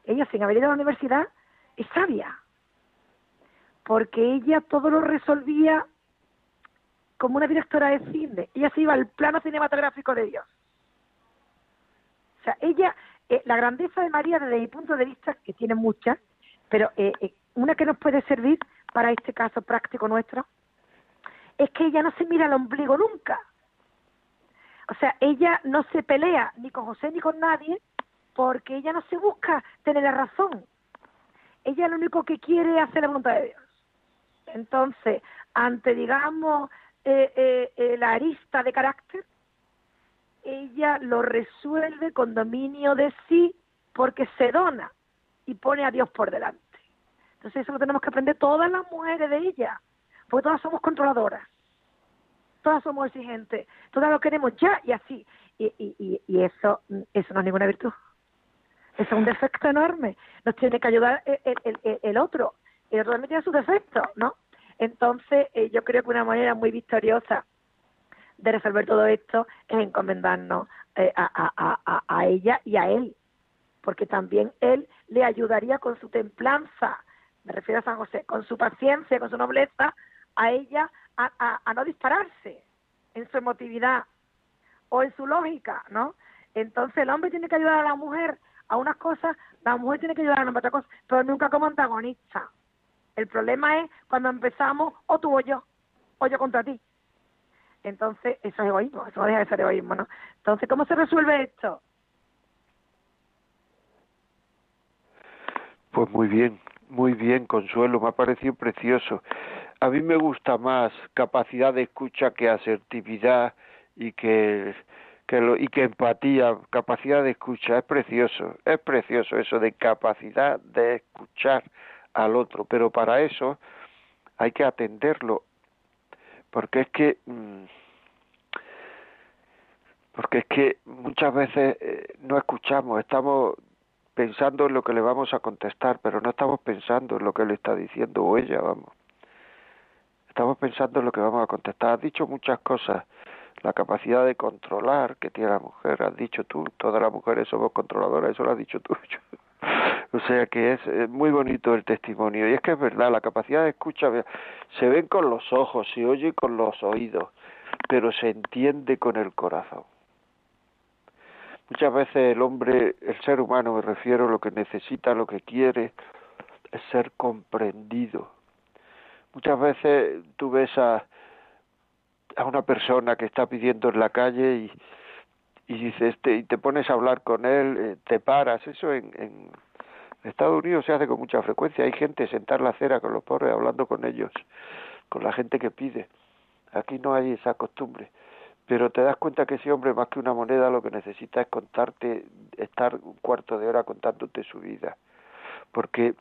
D: Ella, sin haber ido a la universidad, es sabia, porque ella todo lo resolvía como una directora de cine. Ella se iba al plano cinematográfico de Dios. O sea, ella, eh, la grandeza de María, desde mi punto de vista, que tiene muchas, pero eh, eh, una que nos puede servir para este caso práctico nuestro es que ella no se mira al ombligo nunca. O sea, ella no se pelea ni con José ni con nadie porque ella no se busca tener la razón. Ella lo único que quiere es hacer la voluntad de Dios. Entonces, ante, digamos, eh, eh, la arista de carácter, ella lo resuelve con dominio de sí porque se dona y pone a Dios por delante. Entonces eso lo tenemos que aprender todas las mujeres de ella, porque todas somos controladoras, todas somos exigentes, todas lo queremos ya y así. Y, y, y eso, eso no es ninguna virtud. Es un defecto enorme. Nos tiene que ayudar el. El otro también tiene sus defectos, ¿no? Entonces, eh, yo creo que una manera muy victoriosa de resolver todo esto es encomendarnos eh, a, a, a, a, ella y a él, porque también él le ayudaría con su templanza, me refiero a San José, con su paciencia, con su nobleza, a ella a, a, no dispararse en su emotividad o en su lógica, ¿no? Entonces el hombre tiene que ayudar a la mujer a unas cosas, la mujer tiene que ayudar a otras cosas, pero nunca como antagonista. El problema es cuando empezamos o tú o yo, o yo contra ti. Entonces, eso es egoísmo, eso no deja de ser egoísmo, ¿no? Entonces, ¿cómo se resuelve esto?
B: Pues muy bien, Muy bien, Consuelo, me ha parecido precioso. A mí me gusta más capacidad de escucha que asertividad y que, que lo, y que empatía, capacidad de escucha, es precioso, es precioso eso de capacidad de escuchar al otro, pero para eso hay que atenderlo, porque es que mm, porque es que muchas veces eh, no escuchamos, estamos pensando en lo que le vamos a contestar, pero no estamos pensando en lo que él está diciendo o ella, vamos. Estamos pensando en lo que vamos a contestar. Has dicho muchas cosas. La capacidad de controlar que tiene la mujer, has dicho tú, todas las mujeres somos controladoras, eso lo has dicho tú. [laughs] o sea que es, muy bonito el testimonio. Y es que es verdad, la capacidad de escucha se ven con los ojos, se oye con los oídos, pero se entiende con el corazón. Muchas veces el hombre, el ser humano me refiero, lo que necesita, lo que quiere, es ser comprendido Muchas veces tú ves a, a una persona que está pidiendo en la calle y, y dices te, y te pones a hablar con él, eh, te paras. Eso en, en Estados Unidos se hace con mucha frecuencia. Hay gente sentar la acera con los pobres hablando con ellos, con la gente que pide. Aquí no hay esa costumbre. Pero te das cuenta que ese hombre, más que una moneda, lo que necesita es contarte, estar un cuarto de hora contándote su vida. Porque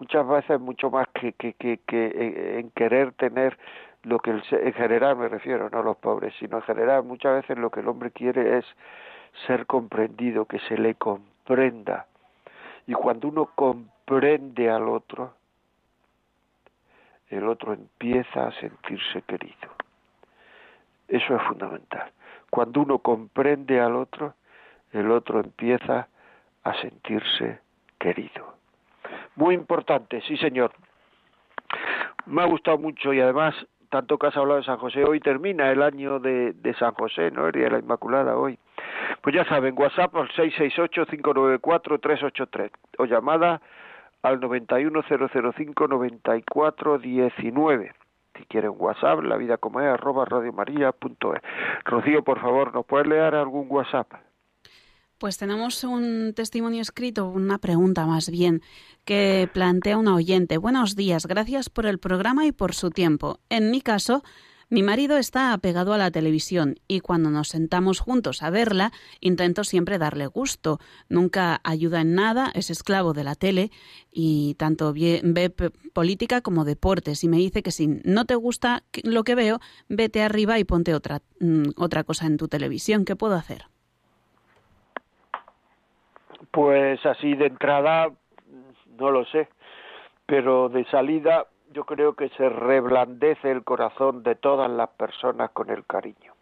B: muchas veces mucho más que, que, que, en querer tener lo que el, en general me refiero, no a los pobres, sino en general muchas veces lo que el hombre quiere es ser comprendido, que se le comprenda. Y cuando uno comprende al otro, el otro empieza a sentirse querido. Eso es fundamental. Cuando uno comprende al otro, el otro empieza a sentirse querido. Muy importante, sí señor. Me ha gustado mucho y además, tanto que has hablado de San José, hoy termina el año de, San José, ¿no? El día de la Inmaculada hoy. Pues ya saben, WhatsApp al 668-594-383 o llamada al 91005-9419. Si quieren WhatsApp, la vida como es, arroba radiomaria.es. Rocío, por favor, ¿nos puedes leer algún WhatsApp?
E: Pues tenemos un testimonio escrito, una pregunta más bien, que plantea una oyente. Buenos días, gracias por el programa y por su tiempo. En mi caso, mi marido está apegado a la televisión y cuando nos sentamos juntos a verla, intento siempre darle gusto. Nunca ayuda en nada, es esclavo de la tele y tanto ve política como deportes. Y me dice que si no te gusta lo que veo, vete arriba y ponte otra, mm, otra cosa en tu televisión. ¿Qué puedo hacer?
B: Pues así de entrada, no lo sé, pero de salida yo creo que se reblandece el corazón de todas las personas con el cariño.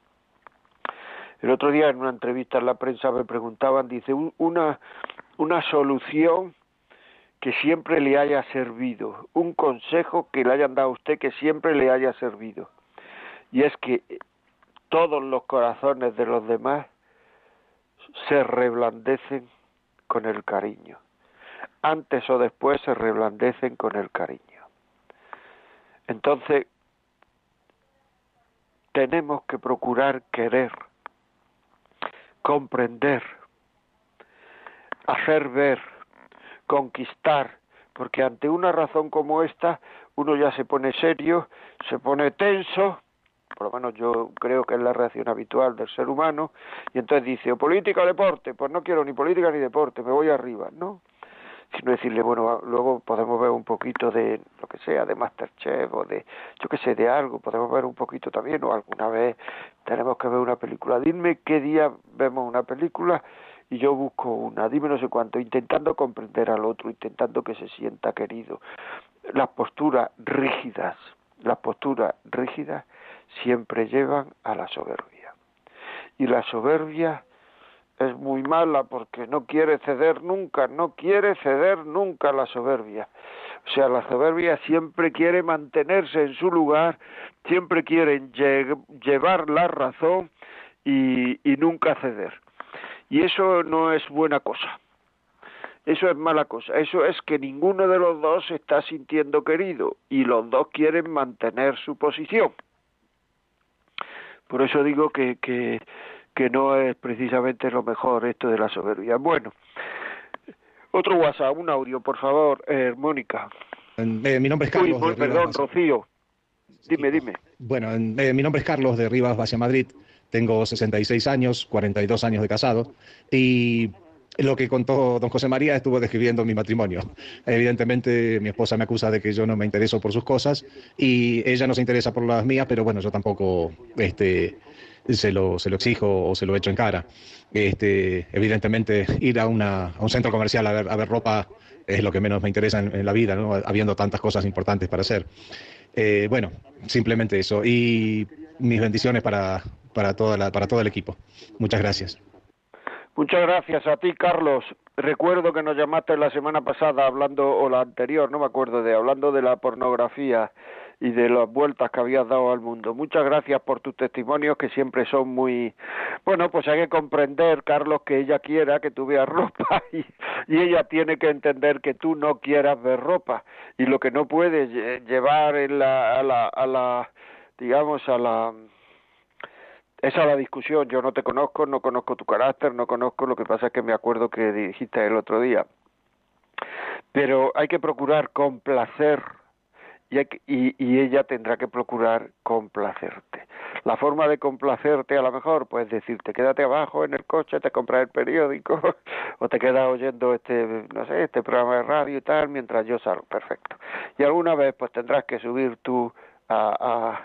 B: El otro día en una entrevista en la prensa me preguntaban, dice, una, una solución que siempre le haya servido, un consejo que le hayan dado a usted que siempre le haya servido. Y es que todos los corazones de los demás se reblandecen con el cariño. Antes o después se reblandecen con el cariño. Entonces, tenemos que procurar querer, comprender, hacer ver, conquistar, porque ante una razón como esta uno ya se pone serio, se pone tenso, por lo menos yo creo que es la reacción habitual del ser humano, y entonces dice, o política o deporte, pues no quiero ni política ni deporte, me voy arriba, ¿no? Sino decirle, bueno, luego podemos ver un poquito de lo que sea, de Masterchef o de, yo que sé, de algo, podemos ver un poquito también, o alguna vez tenemos que ver una película. Dime qué día vemos una película y yo busco una, dime no sé cuánto, intentando comprender al otro, intentando que se sienta querido. Las posturas rígidas, las posturas rígidas siempre llevan a la soberbia. Y la soberbia es muy mala porque no quiere ceder nunca, no quiere ceder nunca la soberbia. O sea, la soberbia siempre quiere mantenerse en su lugar, siempre quiere llevar la razón y, y nunca ceder. Y eso no es buena cosa. Eso es mala cosa. Eso es que ninguno de los dos se está sintiendo querido y los dos quieren mantener su posición. Por eso digo que, que, que no es precisamente lo mejor esto de la soberbia. Bueno, Otro WhatsApp, un audio, por favor, eh, Mónica.
F: Eh, mi nombre es Carlos.
B: Uy, perdón, Rocío. Dime, dime.
F: Bueno, eh, mi nombre es Carlos de Rivas hacia Madrid. Tengo 66 años, 42 años de casado. Y lo que contó don José María estuvo describiendo mi matrimonio. Evidentemente mi esposa me acusa de que yo no me intereso por sus cosas y ella no se interesa por las mías, pero bueno, yo tampoco este, se, lo, se lo exijo o se lo echo en cara. Este, evidentemente ir a, una, a un centro comercial a ver, a ver ropa es lo que menos me interesa en, la vida, ¿no? habiendo tantas cosas importantes para hacer. Eh, bueno, simplemente eso. Y mis bendiciones para, para, toda la, para todo el equipo. Muchas gracias.
B: Muchas gracias a ti, Carlos. Recuerdo que nos llamaste la semana pasada hablando, o la anterior, no me acuerdo de, hablando de la pornografía y de las vueltas que habías dado al mundo. Muchas gracias por tus testimonios que siempre son muy... Bueno, pues hay que comprender, Carlos, que ella quiera que tú veas [laughs] ropa y, y ella tiene que entender que tú no quieras ver ropa y lo que no puedes llevar en la, a la, a la digamos, a la esa es la discusión. Yo no te conozco, no conozco tu carácter, no conozco. Lo que pasa es que me acuerdo que dijiste el otro día. Pero hay que procurar complacer y, y, ella tendrá que procurar complacerte. La forma de complacerte a lo mejor, pues decirte, quédate abajo en el coche, te compras el periódico [laughs] o te quedas oyendo este, no sé, este programa de radio y tal mientras yo salgo. Perfecto. Y alguna vez pues tendrás que subir tú a,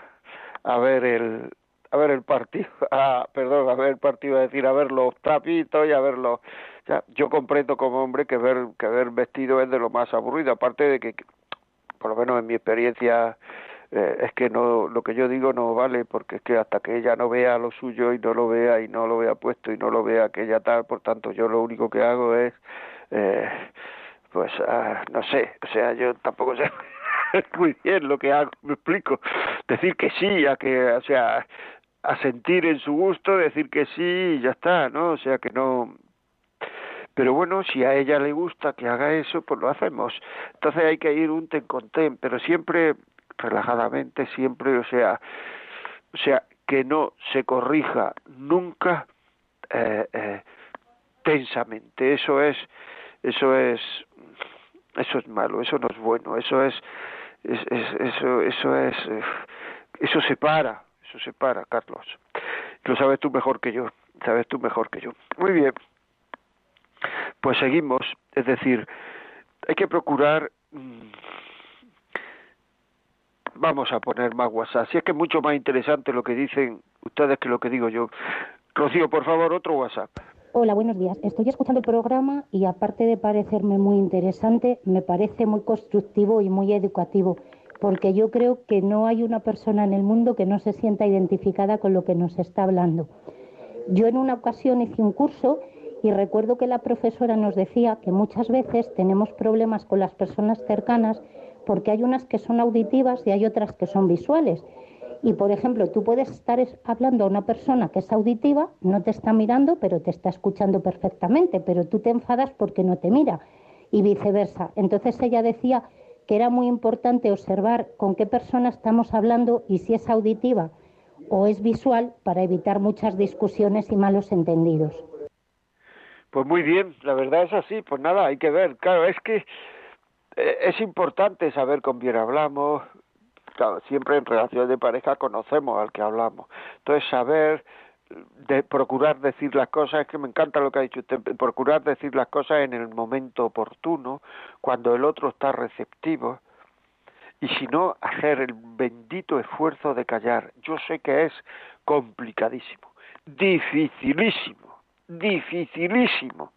B: a, a ver el, a ver el partido, [laughs] a, perdón, a ver el partido, a decir, a ver los trapitos y a ver los... Ya, yo comprendo como hombre que ver, que ver vestido es de lo más aburrido, aparte de que, por lo menos en mi experiencia, eh, es que no lo que yo digo no vale porque es que hasta que ella no vea lo suyo y no lo vea y no lo vea puesto y no lo vea que ella tal por tanto yo lo único que hago es eh, pues ah, no sé o sea yo tampoco sé [laughs] muy bien lo que hago me explico decir que sí a que o sea a sentir en su gusto, decir que sí y ya está, ¿no? O sea que no... Pero bueno, si a ella le gusta que haga eso, pues lo hacemos. Entonces hay que ir un ten con ten, pero siempre relajadamente, siempre, o sea, o sea, que no se corrija nunca eh, eh, tensamente. Eso es, eso es, eso es malo, eso no es bueno, eso es, es, eso, eso es, eh, eso separa, eso se para, Carlos. Lo sabes tú mejor que yo, sabes tú mejor que yo. Muy bien. Pues seguimos, es decir, hay que procurar mm, vamos a poner más WhatsApp. Si es que es mucho más interesante lo que dicen ustedes que lo que digo yo. Rocío, por favor, otro WhatsApp.
G: Hola, buenos días. Estoy escuchando el programa y aparte de parecerme muy interesante, me parece muy constructivo y muy educativo porque yo creo que no hay una persona en el mundo que no se sienta identificada con lo que nos está hablando. Yo en una ocasión hice un curso y recuerdo que la profesora nos decía que muchas veces tenemos problemas con las personas cercanas porque hay unas que son auditivas y hay otras que son visuales. Y por ejemplo, tú puedes estar hablando a una persona que es auditiva, no te está mirando, pero te está escuchando perfectamente, pero tú te enfadas porque no te mira y viceversa. Entonces ella decía que era muy importante observar con qué persona estamos hablando y si es auditiva o es visual para evitar muchas discusiones y malos entendidos.
B: Pues muy bien, la verdad es así, pues nada, hay que ver, claro, es que eh, es importante saber con quién hablamos, siempre en relaciones de pareja conocemos al que hablamos, entonces saber de procurar decir las cosas, es que me encanta lo que ha dicho usted, procurar decir las cosas en el momento oportuno, cuando el otro está receptivo, y si no, hacer el bendito esfuerzo de callar. Yo sé que es complicadísimo, dificilísimo, dificilísimo.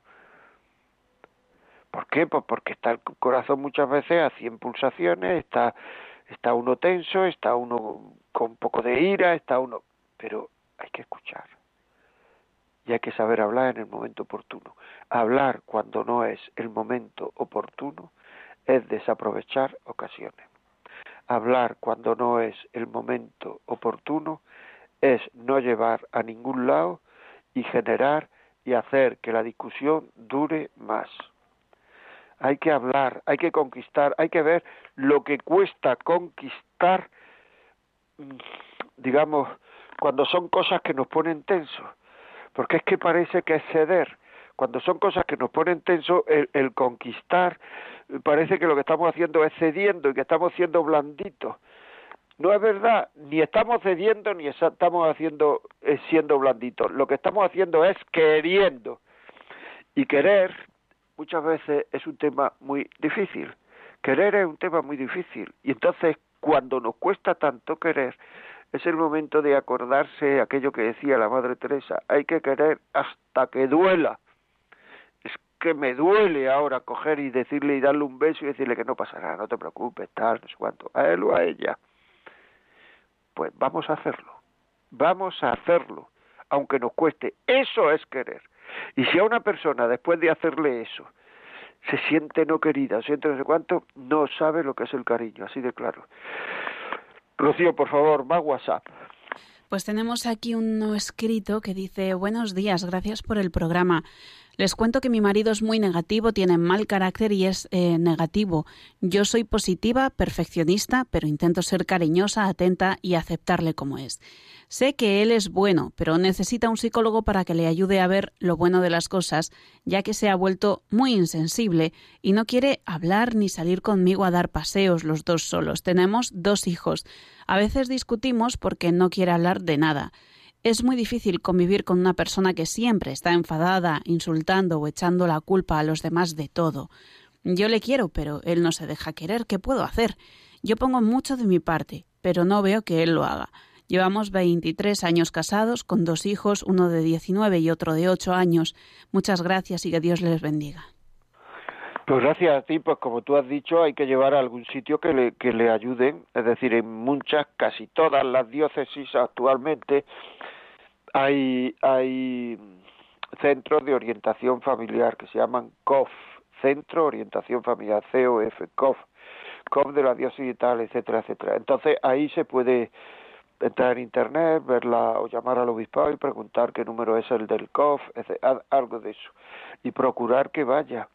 B: ¿Por qué? Pues porque está el corazón muchas veces a cien pulsaciones, está, está uno tenso, está uno con un poco de ira, está uno... Pero hay que escuchar. Y hay que saber hablar en el momento oportuno. Hablar cuando no es el momento oportuno es desaprovechar ocasiones. Hablar cuando no es el momento oportuno es no llevar a ningún lado y generar y hacer que la discusión dure más. Hay que hablar, hay que conquistar, hay que ver lo que cuesta conquistar, digamos, cuando son cosas que nos ponen tensos, porque es que parece que es ceder. cuando son cosas que nos ponen tenso, el, el conquistar parece que lo que estamos haciendo es cediendo y que estamos siendo blanditos. No es verdad, ni estamos cediendo ni estamos haciendo eh, siendo blanditos. Lo que estamos haciendo es queriendo. Y querer muchas veces es un tema muy difícil. Querer es un tema muy difícil. Y entonces, cuando nos cuesta tanto querer, es el momento de acordarse aquello que decía la Madre Teresa, hay que querer hasta que duela. Es que me duele ahora coger y decirle y darle un beso y decirle que no pasará, no te preocupes, tal, no sé cuánto, a él o a ella. Pues vamos a hacerlo, vamos a hacerlo, aunque nos cueste. Eso es querer. Y si a una persona, después de hacerle eso, se siente no querida, siente no sé cuánto, no sabe lo que es el cariño, así de claro. Rocío, por favor, más WhatsApp.
E: Pues tenemos aquí un escrito que dice, buenos días, gracias por el programa. Les cuento que mi marido es muy negativo, tiene mal carácter y es eh, negativo. Yo soy positiva, perfeccionista, pero intento ser cariñosa, atenta y aceptarle como es. Sé que él es bueno, pero necesita un psicólogo para que le ayude a ver lo bueno de las cosas, ya que se ha vuelto muy insensible y no quiere hablar ni salir conmigo a dar paseos los dos solos. Tenemos dos hijos. A veces discutimos porque no quiere hablar de nada. Es muy difícil convivir con una persona que siempre está enfadada, insultando o echando la culpa a los demás de todo. Yo le quiero, pero él no se deja querer. ¿Qué puedo hacer? Yo pongo mucho de mi parte, pero no veo que él lo haga. Llevamos 23 años casados, con dos hijos, uno de 19 y otro de 8 años. Muchas gracias y que Dios les bendiga.
B: Pues gracias a ti, pues como tú has dicho, hay que llevar a algún sitio que le, que le ayuden, es decir, en muchas, casi todas las diócesis actualmente hay, hay centros de orientación familiar que se llaman COF, Centro de Orientación Familiar, COF, COF, COF de la diócesis y tal, etcétera, etcétera. Entonces ahí se puede entrar en internet, verla o llamar al obispado y preguntar qué número es el del COF, algo de eso, y procurar que vaya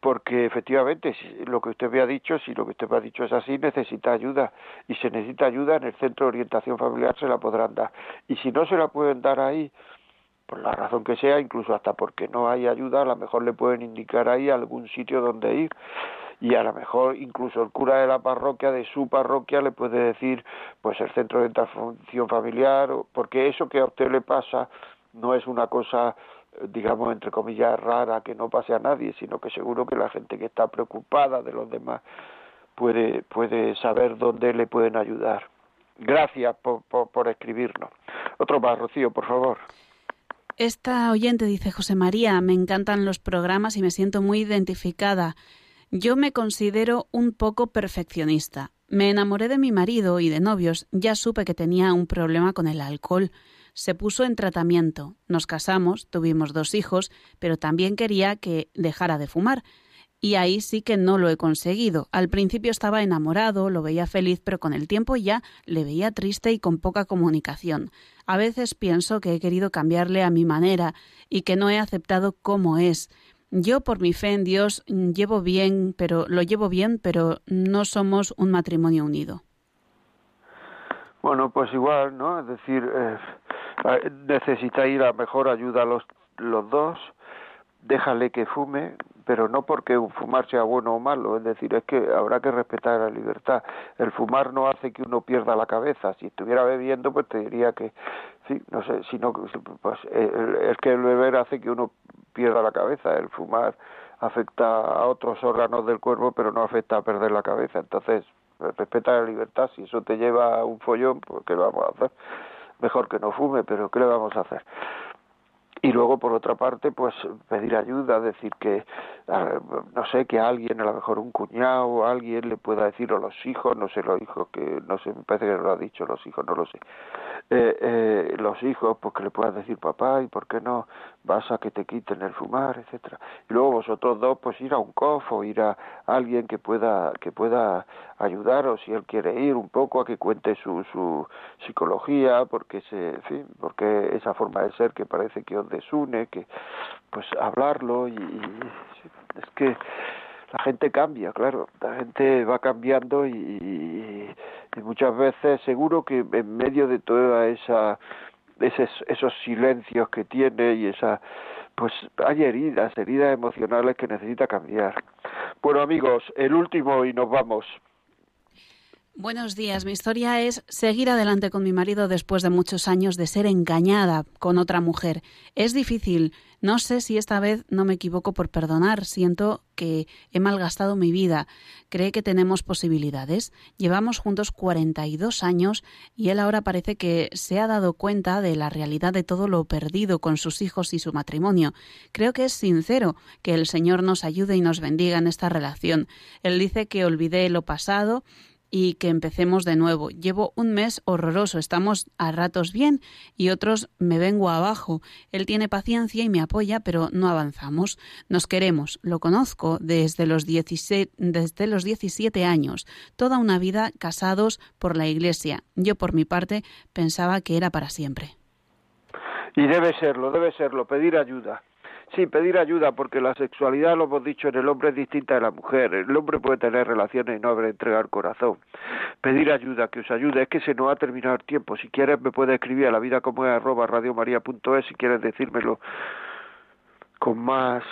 B: porque efectivamente lo que usted me ha dicho, si lo que usted me ha dicho es así, necesita ayuda. Y si necesita ayuda en el centro de orientación familiar se la podrán dar. Y si no se la pueden dar ahí, por la razón que sea, incluso hasta porque no hay ayuda, a lo mejor le pueden indicar ahí algún sitio donde ir. Y a lo mejor incluso el cura de la parroquia de su parroquia le puede decir pues el centro de intervención familiar porque eso que a usted le pasa no es una cosa digamos entre comillas rara que no pase a nadie sino que seguro que la gente que está preocupada de los demás puede puede saber dónde le pueden ayudar gracias por, por, por escribirnos otro más Rocío por favor
E: esta oyente dice José María, me encantan los programas y me siento muy identificada. Yo me considero un poco perfeccionista. Me enamoré de mi marido y de novios, ya supe que tenía un problema con el alcohol. Se puso en tratamiento. Nos casamos, tuvimos dos hijos, pero también quería que dejara de fumar. Y ahí sí que no lo he conseguido. Al principio estaba enamorado, lo veía feliz, pero con el tiempo ya le veía triste y con poca comunicación. A veces pienso que he querido cambiarle a mi manera y que no he aceptado cómo es. Yo por mi fe en Dios llevo bien, pero lo llevo bien, pero no somos un matrimonio unido.
B: Bueno, pues igual, ¿no? Es decir, eh, necesita ir a mejor ayuda los, los dos, déjale que fume, pero no porque fumar sea bueno o malo, es decir, es que habrá que respetar la libertad. El fumar no hace que uno pierda la cabeza. Si estuviera bebiendo, pues te diría que, sí, no sé, si no, pues es que el beber hace que uno pierda la cabeza. El fumar afecta a otros órganos del cuerpo, pero no afecta a perder la cabeza. Entonces, respeta la libertad. Si eso te lleva a un follón, pues ¿qué vamos a hacer? Mejor que no fume, pero ¿qué le vamos a hacer? y luego por otra parte pues pedir ayuda decir que ah, no sé que alguien a lo mejor un cuñado o alguien le pueda decir a los hijos no sé los hijos que no sé me parece que lo ha dicho los hijos no lo sé eh, eh, los hijos pues que le puedan decir papá y por qué no vas a que te quiten el fumar etcétera. Y luego vosotros dos pues ir a un COF o ir a alguien que pueda que pueda ayudaros si él quiere ir un poco a que cuente su su psicología porque se fin porque esa forma de ser que parece que os desune que pues hablarlo y es que la gente cambia, claro, la gente va cambiando y, muchas veces seguro que en medio de toda esa esos, esos silencios que tiene y esa pues hay heridas, heridas emocionales que necesita cambiar. Bueno amigos, el último y nos vamos.
E: Buenos días. Mi historia es seguir adelante con mi marido después de muchos años de ser engañada con otra mujer. Es difícil. No sé si esta vez no me equivoco por perdonar. Siento que he malgastado mi vida. ¿Cree que tenemos posibilidades? Llevamos juntos 42 años y él ahora parece que se ha dado cuenta de la realidad de todo lo perdido con sus hijos y su matrimonio. Creo que es sincero que el Señor nos ayude y nos bendiga en esta relación. Él dice que olvidé lo pasado y que empecemos de nuevo. Llevo un mes horroroso, estamos a ratos bien y otros me vengo abajo. Él tiene paciencia y me apoya, pero no avanzamos. Nos queremos, lo conozco desde los 17, desde los 17 años, toda una vida casados por la Iglesia. Yo por mi parte pensaba que era para siempre.
B: Y debe serlo, debe serlo, pedir ayuda. Sí, pedir ayuda, porque la sexualidad, lo hemos dicho, en el hombre es distinta de la mujer. El hombre puede tener relaciones y no haber entregado corazón. Pedir ayuda, que os ayude. Es que se nos ha terminado el tiempo. Si quieres, me puedes escribir a la vida como es arroba radiomaria.es si quieres decírmelo con más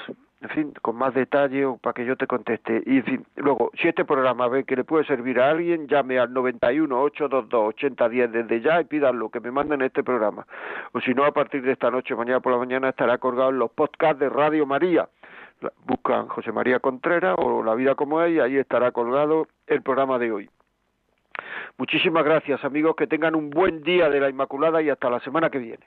B: en fin, con más detalle o para que yo te conteste. Y en fin, luego, si este programa ve que le puede servir a alguien, llame al 91 822 8010 desde ya y pídanlo, que me manden este programa. O si no, a partir de esta noche, mañana por la mañana, estará colgado en los podcasts de Radio María. Buscan José María Contreras o La Vida como es y ahí estará colgado el programa de hoy. Muchísimas gracias, amigos. Que tengan un buen día de la Inmaculada y hasta la semana que viene.